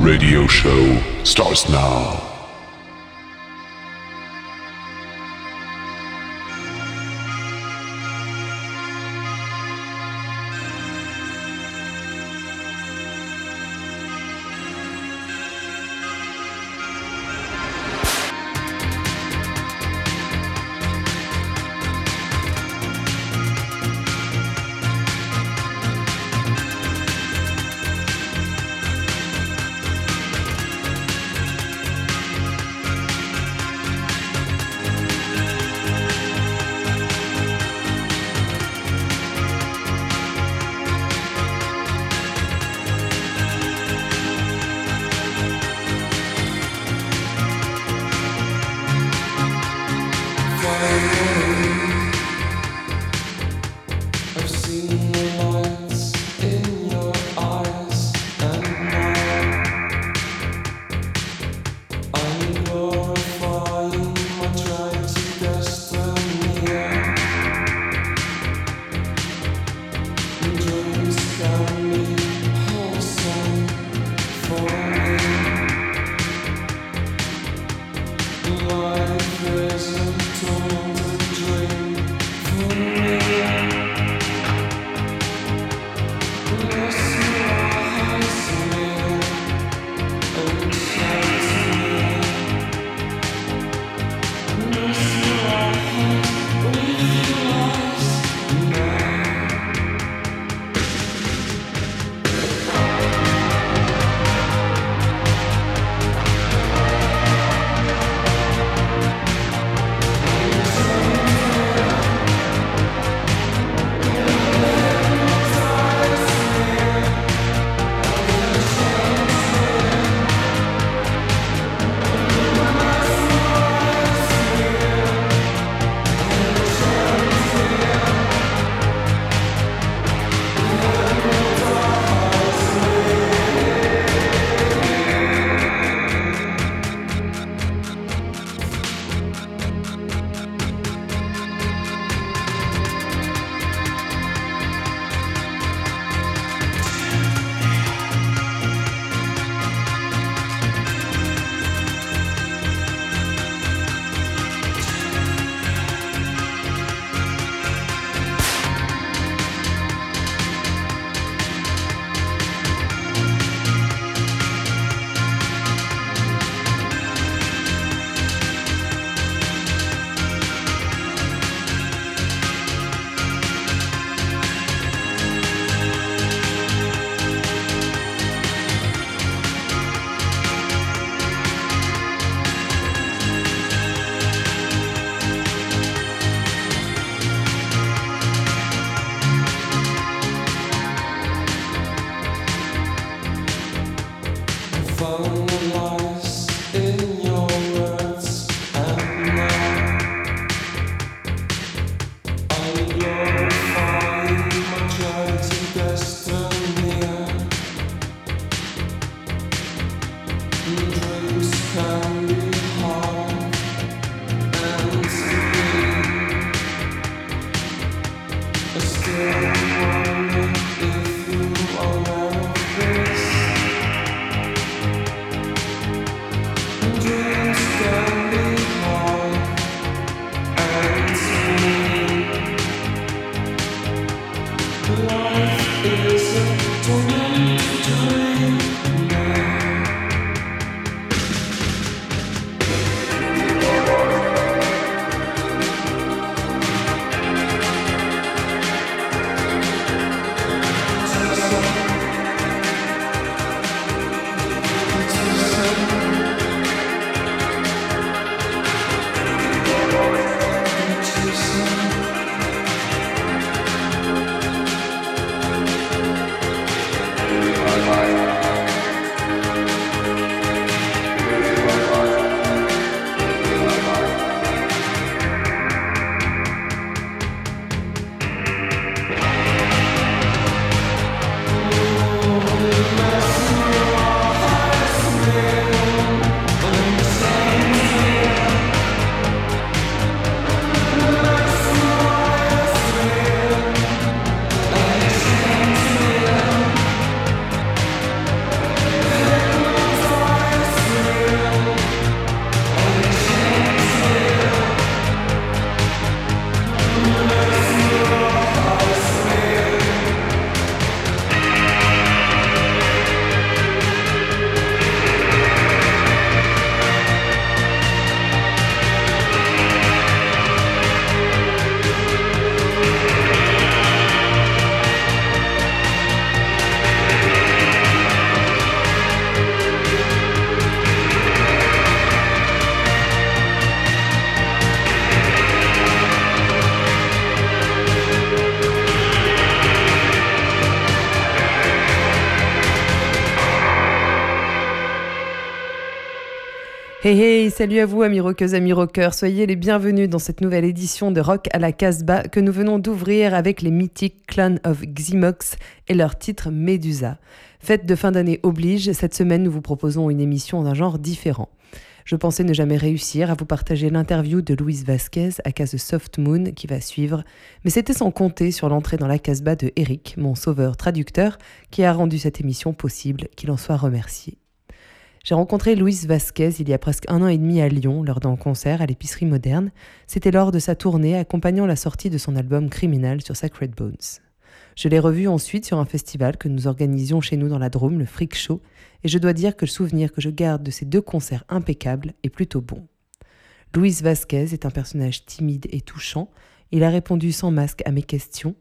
radio show starts now. Hey hey, salut à vous amis rockeuses, amis rockeurs, soyez les bienvenus dans cette nouvelle édition de Rock à la Casbah que nous venons d'ouvrir avec les mythiques Clan of Ximox et leur titre Medusa. Fête de fin d'année oblige, cette semaine nous vous proposons une émission d'un genre différent. Je pensais ne jamais réussir à vous partager l'interview de Louise Vasquez à Case Soft Moon qui va suivre, mais c'était sans compter sur l'entrée dans la Casbah de Eric, mon sauveur traducteur, qui a rendu cette émission possible, qu'il en soit remercié. J'ai rencontré Louise Vasquez il y a presque un an et demi à Lyon lors d'un concert à l'épicerie moderne. C'était lors de sa tournée accompagnant la sortie de son album Criminal sur Sacred Bones. Je l'ai revue ensuite sur un festival que nous organisions chez nous dans la Drôme, le Freak Show, et je dois dire que le souvenir que je garde de ces deux concerts impeccables est plutôt bon. Louise Vasquez est un personnage timide et touchant. Il a répondu sans masque à mes questions,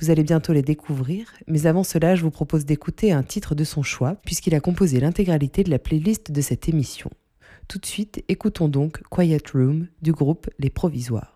vous allez bientôt les découvrir, mais avant cela, je vous propose d'écouter un titre de son choix, puisqu'il a composé l'intégralité de la playlist de cette émission. Tout de suite, écoutons donc Quiet Room du groupe Les Provisoires.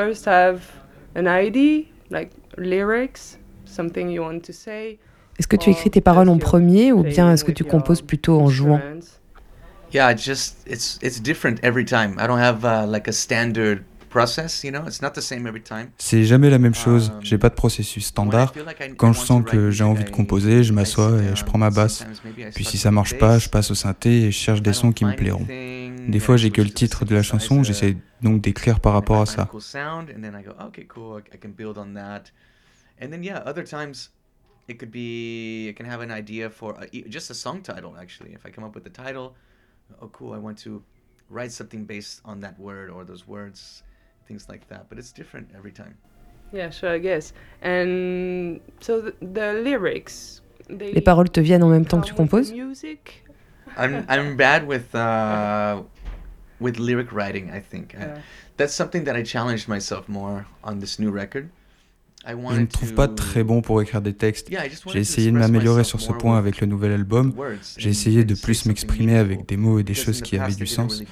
First have an idea, like lyrics, something you want to say? Est-ce que tu écris tes paroles en premier ou bien est-ce que tu composes plutôt en jouant? Yeah, it's just it's it's different every time. I don't have uh, like a standard process, you know? It's not the same every time. C'est jamais la même chose. J'ai pas de processus standard. Quand je sens que j'ai envie de composer, je m'assois et je prends ma basse. Puis si ça marche pas, je passe au synthé et je cherche des sons qui me plairont. Des fois, j'ai que le titre de la chanson, j'essaie donc d'écrire par rapport à ça. And then yeah, other times it could be I can have an idea for a, just a song title actually. If I come up with the title, oh cool, I want to write something based on that word or those words, things like that. But it's different every time. Yeah, sure, I guess. And so the, the lyrics. Les paroles te viennent en même temps que tu composes? I'm I'm bad with uh, with lyric writing. I think yeah. I, that's something that I challenged myself more on this new record. Je ne trouve pas très bon pour écrire des textes. J'ai essayé de m'améliorer sur ce point avec le nouvel album. J'ai essayé de plus m'exprimer avec des mots et des choses qui avaient du sens.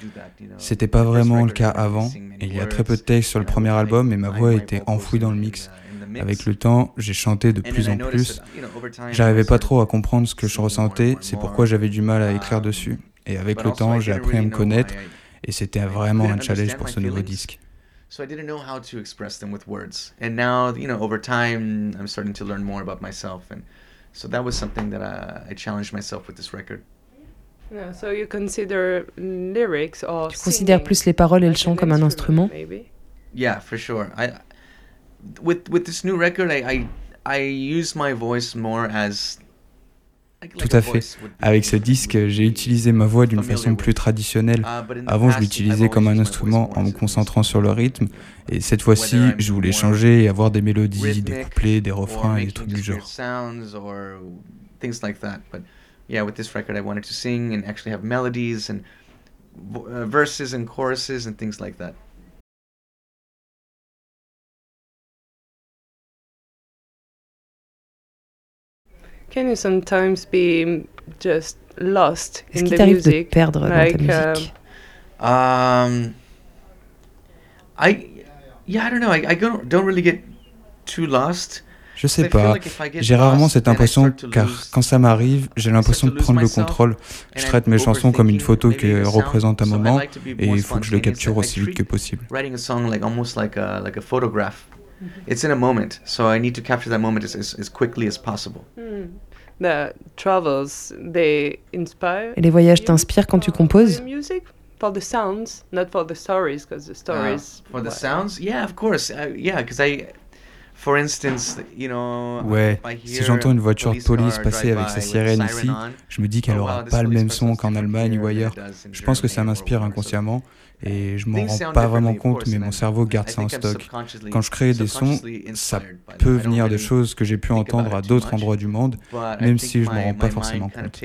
C'était pas vraiment le cas avant. Et il y a très peu de textes sur le premier album et ma voix était enfouie dans le mix. Avec le temps, j'ai chanté de plus en plus. J'arrivais pas trop à comprendre ce que je ressentais, c'est pourquoi j'avais du mal à écrire dessus. Et avec le temps, j'ai appris à me connaître et c'était vraiment un challenge pour ce nouveau disque. So I didn't know how to express them with words. And now, you know, over time, I'm starting to learn more about myself. And so that was something that I, I challenged myself with this record. Yeah, so you consider lyrics or tu considères plus les paroles et le chant comme un instrument? Yeah, for sure. I with with this new record, I, I I use my voice more as Tout à fait. Avec ce disque, j'ai utilisé ma voix d'une façon plus traditionnelle. Uh, Avant, je l'utilisais comme un instrument en me concentrant sur le rythme. Et cette fois-ci, je voulais changer et avoir des mélodies, des couplets, des refrains et des trucs du genre. yeah, with this record, I wanted to sing and actually have melodies and uh, verses and choruses and things like that. Can you sometimes be just lost in the music? perdre like, dans ta musique? Um, I, yeah, I don't know. I, I don't, don't really get too lost. Je sais pas. J'ai rarement cette impression car quand ça m'arrive, j'ai l'impression de prendre le contrôle. Je traite mes chansons comme une photo qui représente un moment et il faut que je le capture aussi vite que possible. It's in a moment, so I need to capture that moment as, as, as quickly as possible. Hmm. The travels, they inspire. Et les voyages t'inspirent quand tu composes? Music for the sounds, not for the stories, because the stories. Uh, for the sounds, yeah, of course, uh, yeah, because I. For instance, you know, ouais, si j'entends une voiture de police passer avec sa sirène ici, je me dis qu'elle aura pas le même son qu'en Allemagne ou ailleurs. Je pense que ça m'inspire inconsciemment et je m'en rends pas vraiment compte, mais mon cerveau garde ça en stock. Quand je crée des sons, ça peut venir de choses que j'ai pu entendre à d'autres endroits du monde, même si je m'en rends pas forcément compte.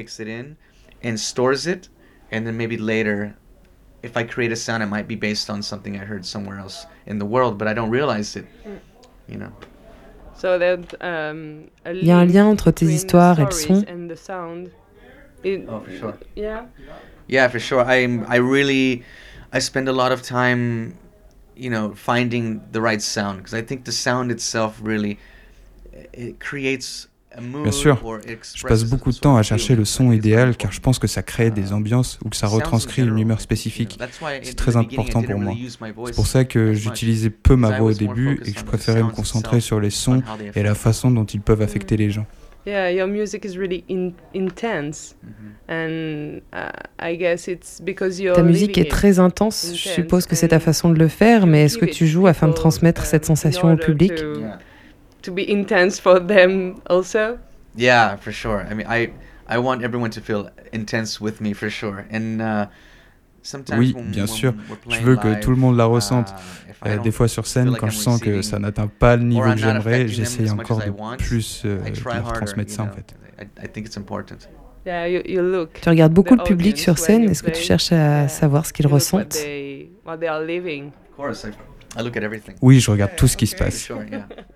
if I create a sound, it might be based on something I heard somewhere else in the world, but I don't realize it. You know. So that, um, Il y a un lien entre tes histoires et le son. oh, for sure. Yeah. Yeah, for sure. I'm. I really. I spend a lot of time, you know, finding the right sound because I think the sound itself really it creates Bien sûr, je passe beaucoup de temps à chercher le son idéal car je pense que ça crée des uh, ambiances ou que ça retranscrit une humeur spécifique. C'est très important pour moi. C'est pour ça que j'utilisais peu ma voix au début et que je préférais me concentrer sur les sons et la façon dont ils peuvent affecter les gens. Yeah, your music is really in, intense. And uh, I guess it's because you're Ta musique est très intense. Je suppose que c'est ta façon de le faire, mais est-ce que tu joues afin de transmettre cette sensation au public? to, yeah. To be intense for them also? Yeah, for sure. I mean, I I want everyone to feel intense with me for sure. And uh, oui, bien sûr. Je veux que tout le monde la ressente. Uh, euh, des fois sur scène, quand je sens que ça n'atteint pas le niveau que j'aimerais, j'essaye encore de plus euh, leur transmettre ça en fait. Tu regardes beaucoup le public sur scène? Est-ce que tu cherches à savoir ce qu'ils ressentent? Oui, je regarde tout ce qui se passe.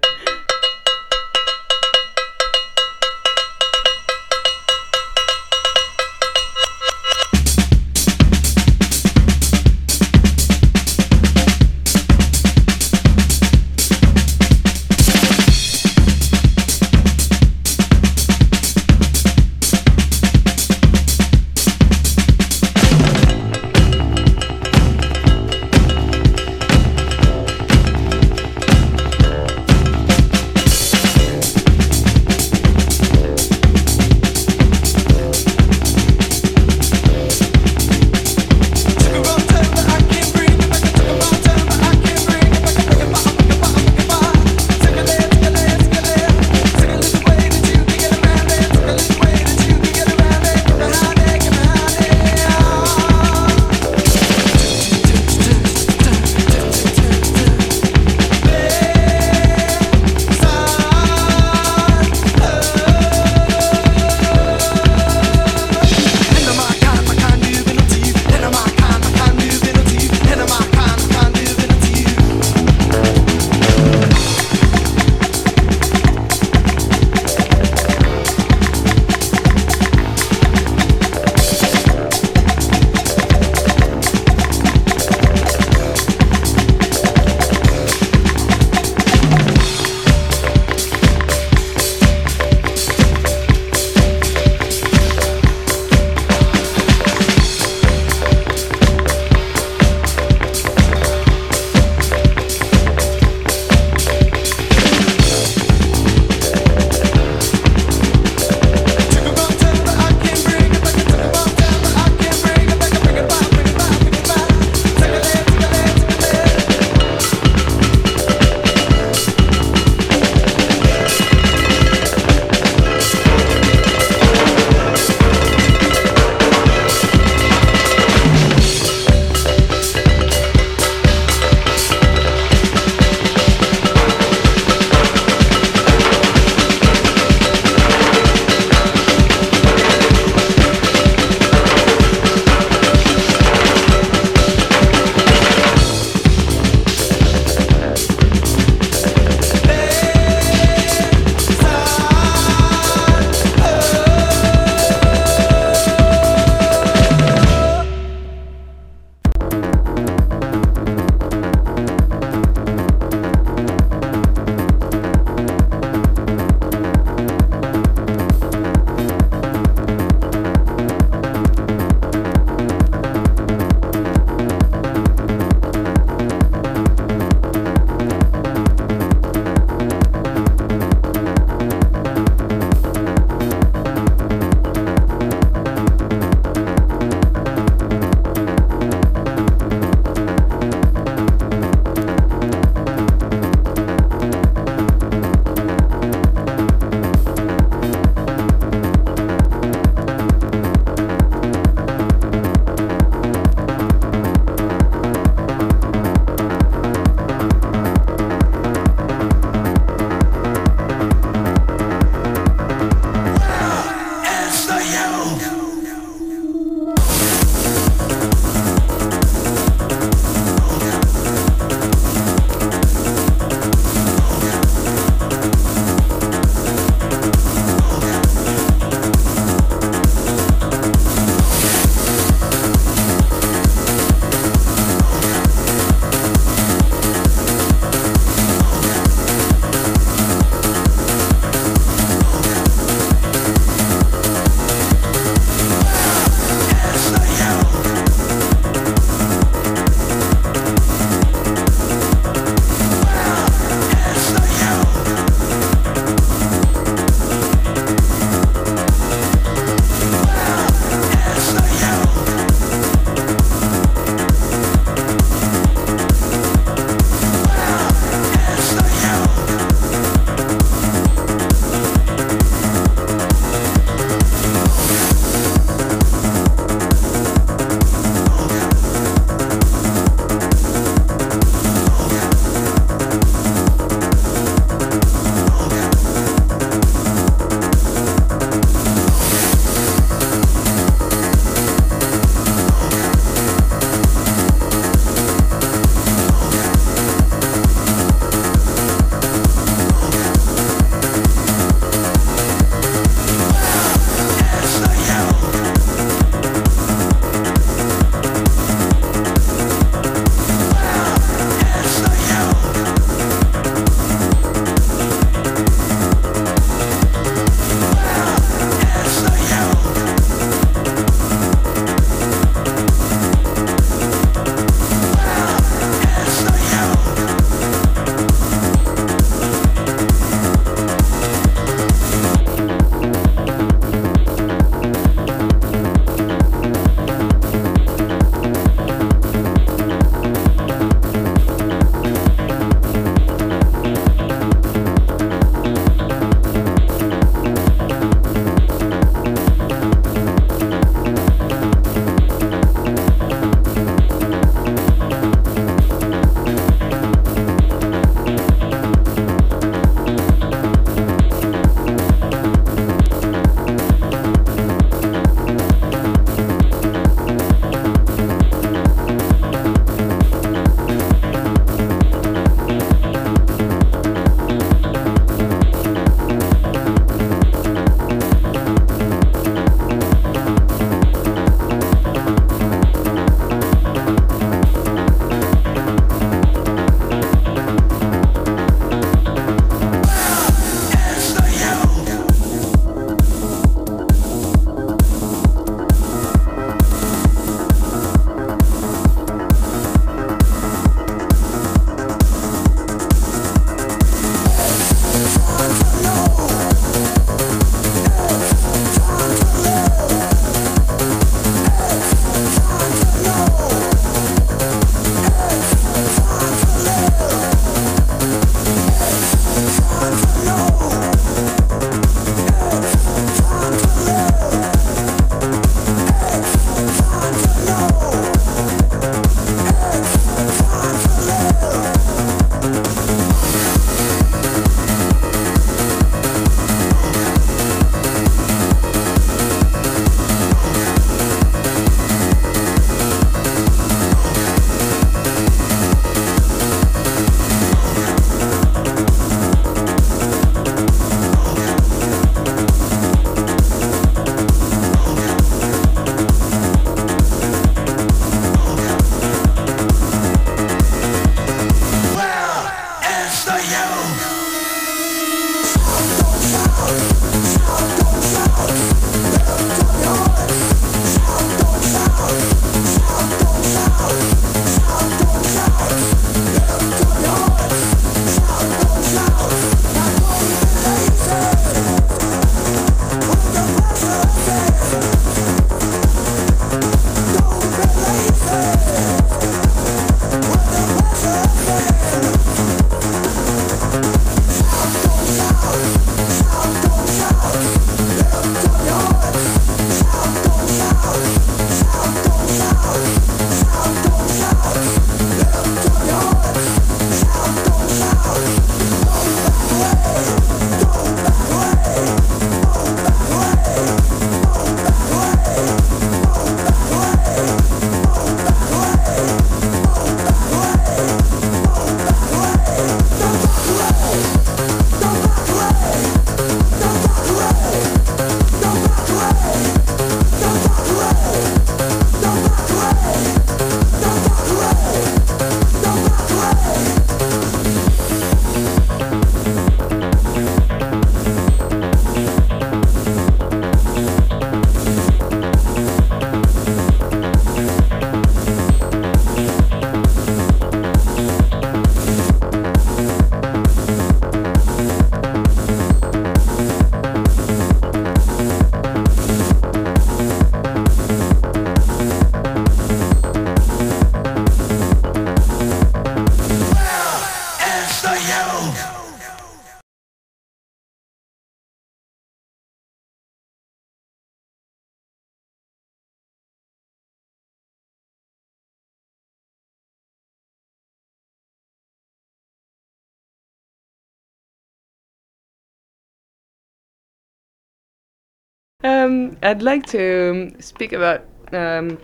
Um, I'd like to speak about um,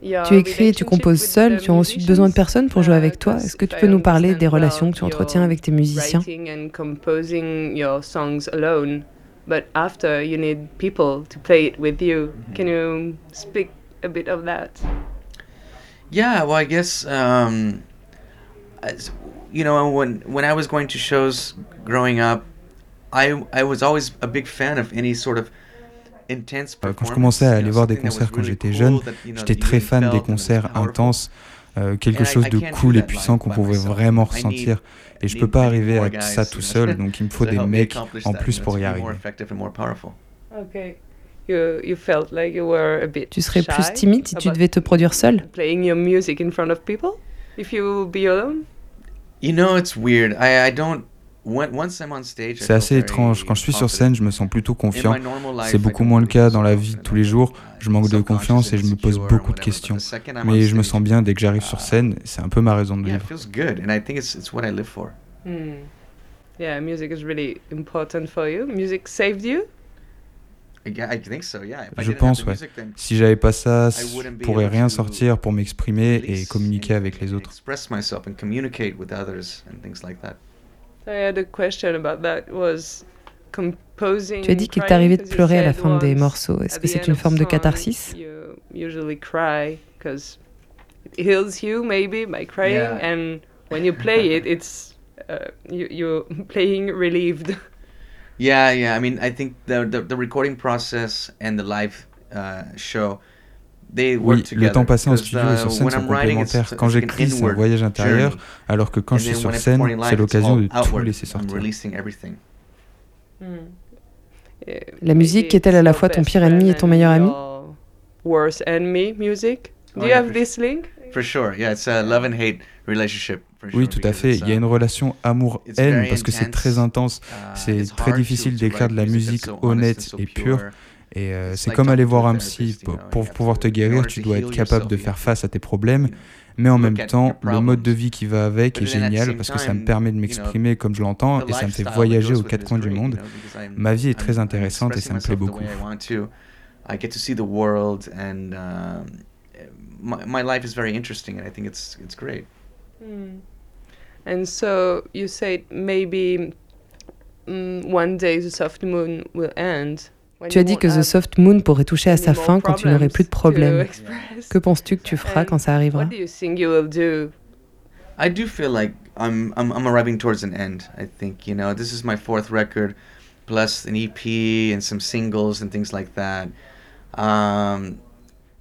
tu écris et tu composes seul, tu as ensuite besoin de personnes pour jouer avec toi. Est-ce que tu peux nous parler des relations que tu entretiens avec tes musiciens? But after you need people to play it with you. Can you speak a bit of that? Yeah, well, I guess um, you know when when I was going to shows growing up, I I was always a big fan of any sort of quand je commençais à aller voir des concerts quand j'étais jeune, j'étais très fan des concerts intenses, euh, quelque chose de cool et puissant qu'on pouvait vraiment ressentir. Et je peux pas arriver à ça tout seul, donc il me faut des mecs en plus pour y arriver. Tu serais plus timide si tu devais te produire seul? You know, it's weird. I, I don't c'est assez étrange. Quand je suis sur scène, je me sens plutôt confiant. C'est beaucoup moins le cas dans la vie de tous les jours. Je manque de confiance et je me pose beaucoup de questions. Mais je me sens bien dès que j'arrive sur scène. C'est un peu ma raison de vivre. Yeah, music is really important for you. Music saved you? Je pense, ouais. Si j'avais pas ça, je pourrais rien sortir pour m'exprimer et communiquer avec les autres. Tu as dit qu'il t'arrivait de pleurer à la fin des morceaux. Est-ce que c'est une forme de catharsis heals you maybe by crying yeah. and when you play it it's uh, you, you're playing relieved yeah yeah i mean i think the the, the recording process and the live uh, show oui, le temps passé en studio et sur uh, scène sont complémentaires. Quand j'écris, c'est un voyage intérieur, alors que quand je suis sur scène, c'est l'occasion de tout laisser sortir. Hmm. La musique est-elle à la fois ton pire ennemi et ton meilleur ami? Worst enemy music. Do you have this link? For sure, yeah, it's a love and hate relationship. Oui, tout à fait. Il y a une relation amour-haine parce que c'est très intense. Uh, c'est très difficile d'écrire de la musique honnête et pure. Et euh, c'est comme aller voir un psy. Pour, pouvoir te guérir, tu dois être capable de faire face à tes problèmes. Mais en même temps, le mode de vie qui va avec est génial parce que ça me permet de m'exprimer comme je l'entends et ça me fait voyager aux quatre coins du monde. Ma vie est très intéressante et ça me plaît beaucoup. I get to see the world and uh, my, my life is very interesting and I think it's it's great. Mm. And so you said maybe mm, one day the soft moon will end. Tu as dit que The Soft Moon pourrait toucher à sa fin quand tu n'aurais plus de problèmes. Que penses-tu que tu feras quand ça arrivera? I do feel like I'm, I'm, I'm arriving towards an end. I think, you know, this is my fourth record, plus an EP and some singles and things like that. Um,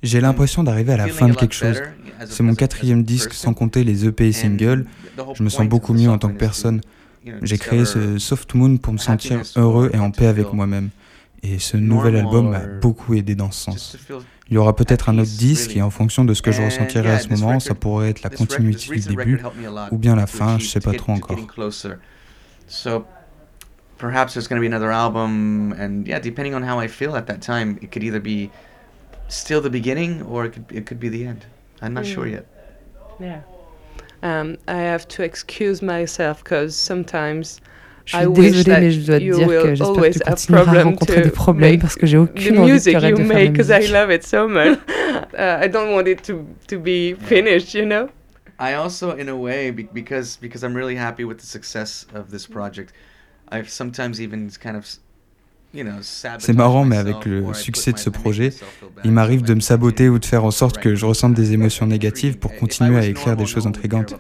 J'ai l'impression d'arriver à la fin de quelque chose. C'est mon quatrième disque sans compter les EP et singles. Je me sens beaucoup mieux en tant que personne. J'ai créé ce Soft Moon pour me sentir heureux et en paix avec moi-même. Et ce nouvel album m'a beaucoup aidé dans ce sens. Il y aura peut-être un autre disque et en fonction de ce que je ressentirai à ce moment, ça pourrait être la continuité du début ou bien la fin, je sais pas trop encore. perhaps there's going to be another album and yeah depending on how i feel at that time it could either be still the beginning or it could, it could be the end i'm not sure mm. yet yeah um, i have to excuse myself because sometimes je suis désolée, mais je dois te dire que j'espère que tu continueras à rencontrer des problèmes parce que j'ai aucune envie te de faire de la musique. I love it so much. uh, I don't want it to, to be finished, you know? I also, in a way, because because I'm really happy with the success of this project, I've sometimes even kind of c'est marrant, mais avec le succès de ce projet, il m'arrive de me saboter ou de faire en sorte que je ressente des émotions négatives pour continuer à écrire des choses intrigantes.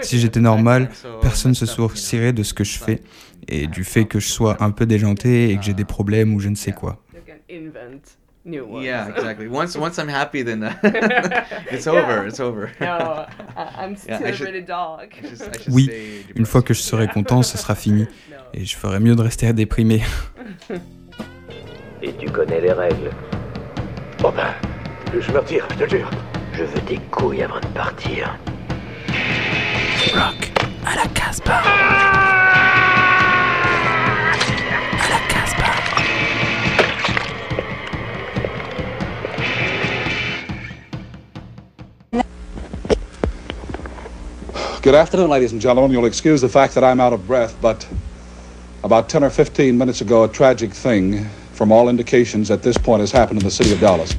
Si j'étais normal, personne ne se soucierait de ce que je fais et du fait que je sois un peu déjanté et que j'ai des problèmes ou je ne sais quoi. Yeah, exactly. Once once I'm happy, then uh, it's over. It's over. No, I'm still yeah, should, really dog. oui, une fois que je serai content, ce sera fini, et je ferai mieux de rester déprimé. Et tu connais les règles. Bon ben, je me retire, je te jure. Je veux des couilles avant de partir. Rock à la Casbah. À la Casbah. Good afternoon, ladies and gentlemen. You'll excuse the fact that I'm out of breath, but about 10 or 15 minutes ago, a tragic thing from all indications at this point has happened in the city of Dallas.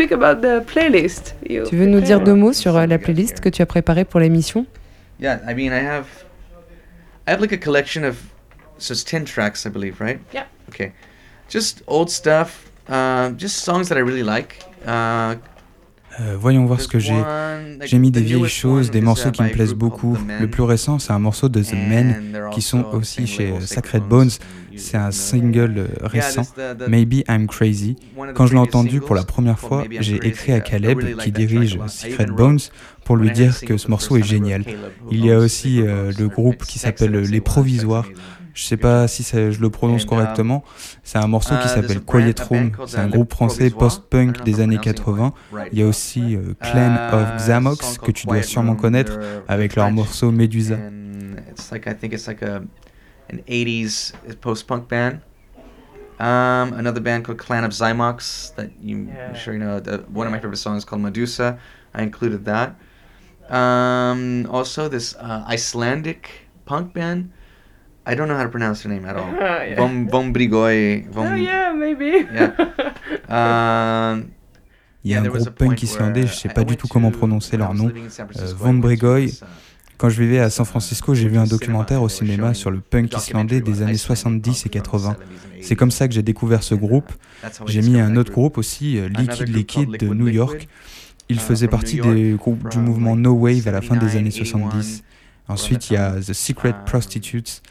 Speak about the playlist? tu veux nous dire deux mots sur euh, la playlist que tu as préparée pour l'émission? Yeah, I mean, I have, I have like a collection of, so it's ten tracks, I believe, right? Yeah. Okay, just old stuff, uh, just songs that I really like. Uh, euh, voyons voir ce que j'ai. J'ai mis des vieilles choses, des morceaux qui me plaisent beaucoup. Le plus récent, c'est un morceau de The Men, qui sont aussi chez Sacred Bones. C'est un single euh, récent, Maybe I'm Crazy. Quand je l'ai entendu pour la première fois, j'ai écrit à Caleb, qui dirige Secret Bones, pour lui dire que ce morceau est génial. Il y a aussi euh, le groupe qui s'appelle Les Provisoires. Je sais pas si je le prononce correctement. C'est un morceau qui s'appelle Quiet Room. C'est un groupe français post-punk des années 80. Il y a aussi euh, Clan of Xamox que tu dois sûrement connaître avec leur morceau Medusa. an 80s post-punk band. Um, another band called Clan of Zymox that you, yeah. I'm sure you know. The, one of my favorite songs called Medusa. I included that. Um, also, this uh, Icelandic punk band. I don't know how to pronounce their name at all. Uh, yeah. Brigoi. Vom, oh yeah, maybe. yeah. Um, Il y a un groupe punk islandais, je sais pas du tout comment prononcer leur nom. Euh, Von Brigoi. Quand je vivais à San Francisco, j'ai vu un documentaire au cinéma sur le punk islandais des années 70 et 80. C'est comme ça que j'ai découvert ce groupe. J'ai mis un autre groupe aussi, euh, Liquid Liquid de New York. Il faisait partie des groupes du mouvement No Wave à la fin des années 70. Ensuite, il y a The Secret Prostitutes.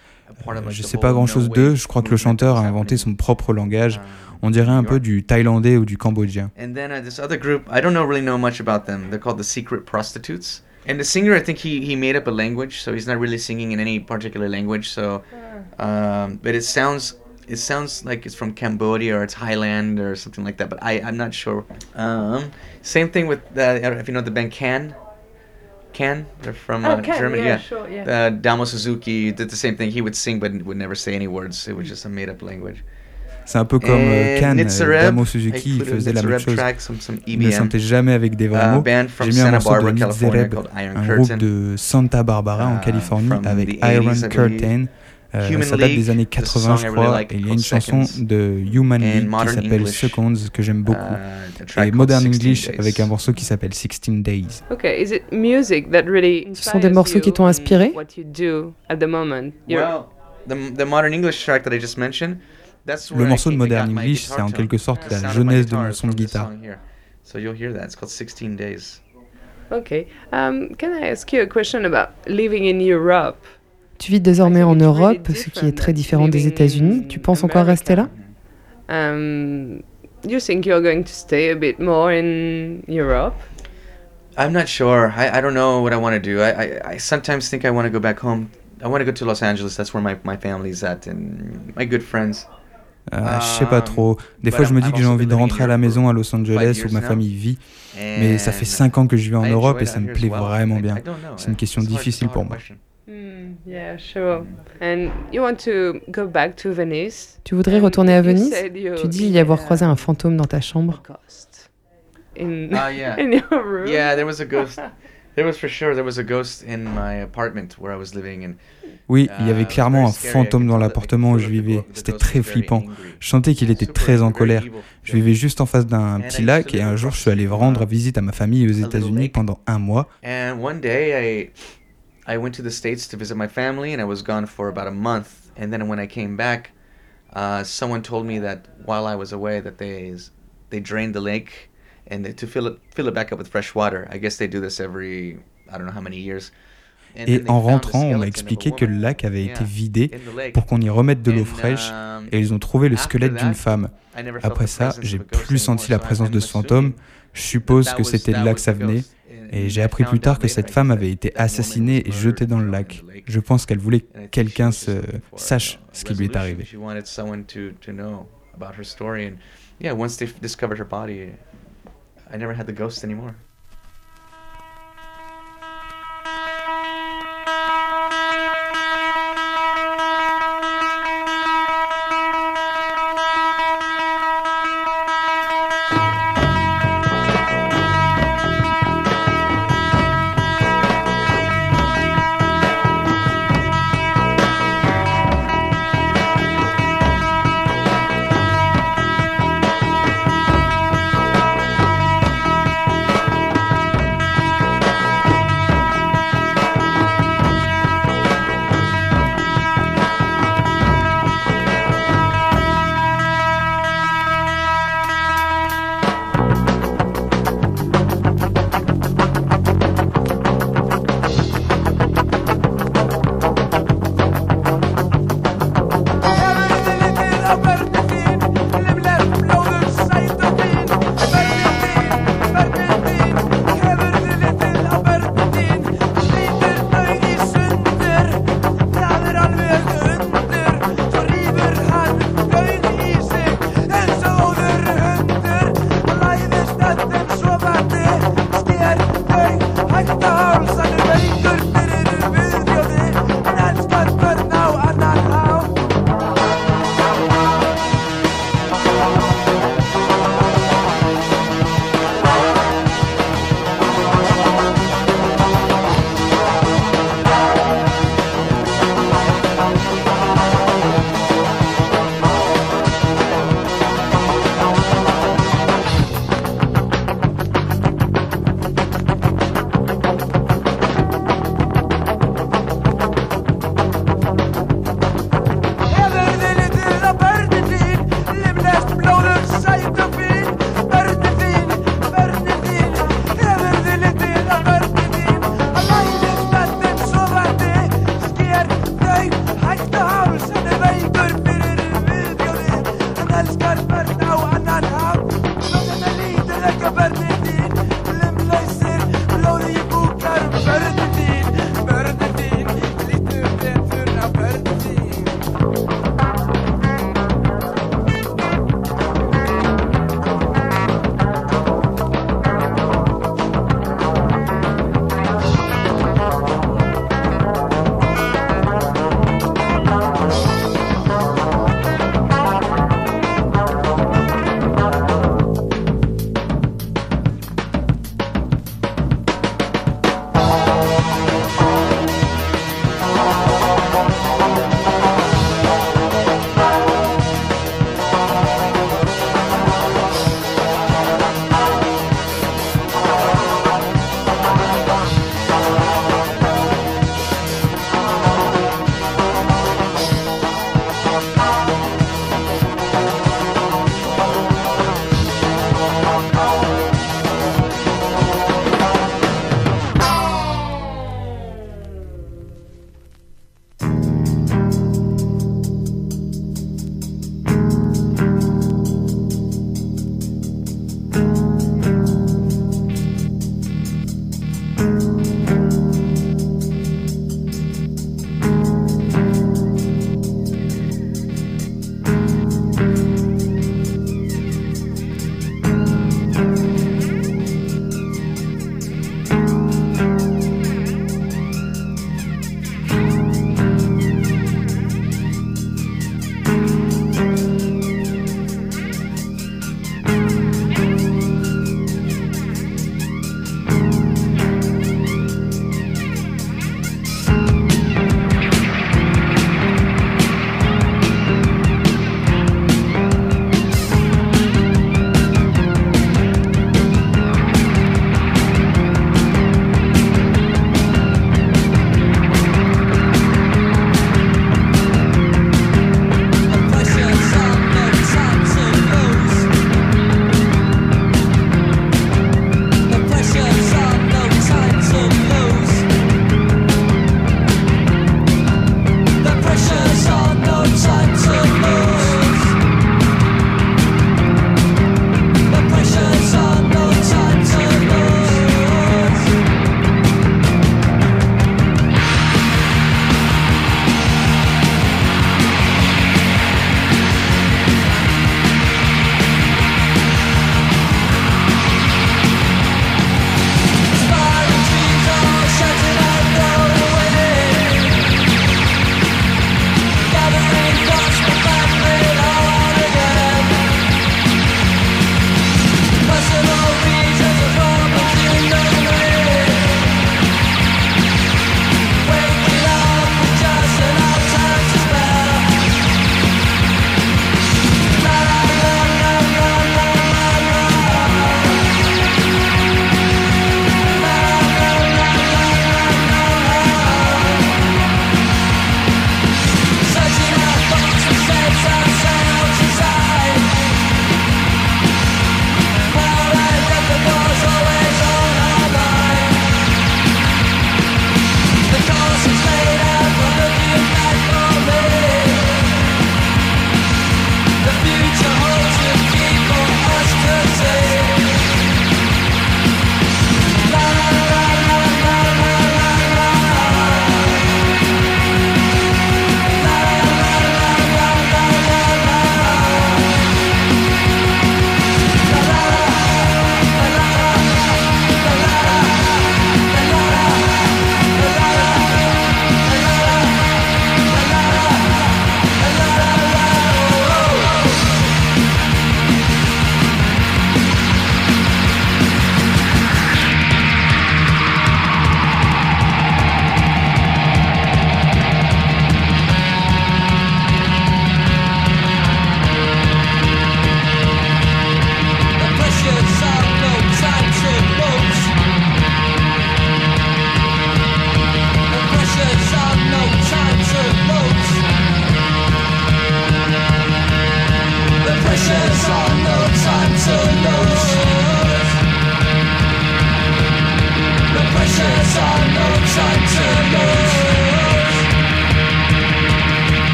Euh, je ne sais pas grand-chose d'eux, je crois que le chanteur a inventé son propre langage. On dirait un peu du thaïlandais ou du cambodgien. And then uh, this other group, I don't know really know much about them. They're called the Secret Prostitutes. and the singer i think he, he made up a language so he's not really singing in any particular language so um, but it sounds it sounds like it's from cambodia or thailand or something like that but I, i'm not sure um, same thing with the, if you know the band can can they're from oh, uh, Can, germany yeah, yeah. Sure, yeah. Uh, damo suzuki did the same thing he would sing but would never say any words it was just a made up language C'est un peu comme euh, Can, euh, Damo Suzuki, il faisait la même chose. Il ne sentait jamais avec des vrais uh, mots. J'ai mis un morceau de Nitzereb, un groupe de Santa Barbara en Californie avec Iron Curtain. Euh, ça date des années 80, je crois, et il y a une chanson de Human League qui s'appelle Seconds que j'aime beaucoup. Uh, et Modern English avec un morceau qui s'appelle 16 Days. Okay, is it music that really Ce sont des morceaux qui t'ont inspiré? What you do at the moment? Well, the, the Modern English track that I just mentioned, le morceau de Modern English, c'est en quelque sorte la jeunesse de mon son de guitare. So you'll hear that. It's called 16 Days. Okay. Um, can I ask you a question about living in Europe? Tu vis désormais en Europe, ce qui est très différent des États-Unis. Tu penses encore rester là? Um, you think you're going to stay a bit more in Europe? I'm not sure. I, I don't know what I want to do. I, I, I sometimes think I want to go back home. I want to go to Los Angeles. That's where my, my family's at and my good friends. Euh, je sais pas trop. Des fois, je me dis que j'ai envie de rentrer à la maison à Los Angeles où ma famille vit. Mais ça fait 5 ans que je vis en Europe et ça me plaît vraiment bien. C'est une question difficile pour moi. Yeah, sure. And you want to go back to Venice? Tu voudrais retourner à Venise? Tu dis y avoir croisé un fantôme dans ta chambre. In, uh, yeah. in your room? Yeah, there was a ghost. There was for sure there was a ghost in my apartment where I was living and oui, il y avait clairement un fantôme dans l'appartement où je vivais. C'était très flippant. Je sentais qu'il était très en colère. Je vivais juste en face d'un petit lac et un jour je suis allé rendre visite à ma famille aux États-Unis pendant un mois. I went to the States to visit my family and I was gone for about a month. And then when I came back, uh, someone told me that while I was away that they they drained the lake and they, to fill it fill it back up with fresh water. I guess they do this every I don't know how many years. Et en rentrant, on m'a expliqué que le lac avait été vidé pour qu'on y remette de l'eau fraîche um, et ils ont trouvé le squelette d'une femme. Après ça, j'ai plus senti la présence de ce fantôme. Je suppose que c'était de là que ça venait. Et j'ai appris plus tard que cette femme avait été assassinée et jetée dans le lac. Je pense qu'elle voulait que quelqu'un se sache ce qui lui est arrivé.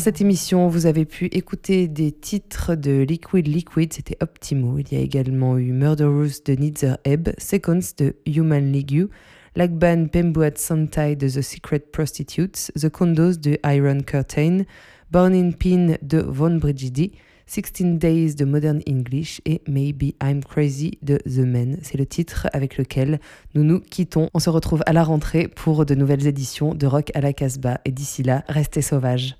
Cette émission, vous avez pu écouter des titres de Liquid Liquid, c'était Optimo. Il y a également eu Murderous de Nitzer Ebb, Seconds de Human League, Lagban Pembuat Santai de The Secret Prostitutes, The Condos de Iron Curtain, Born in Pin de Von Brigidi, 16 Days de Modern English et Maybe I'm Crazy de The Men. C'est le titre avec lequel nous nous quittons. On se retrouve à la rentrée pour de nouvelles éditions de Rock à la Casbah et d'ici là, restez sauvages.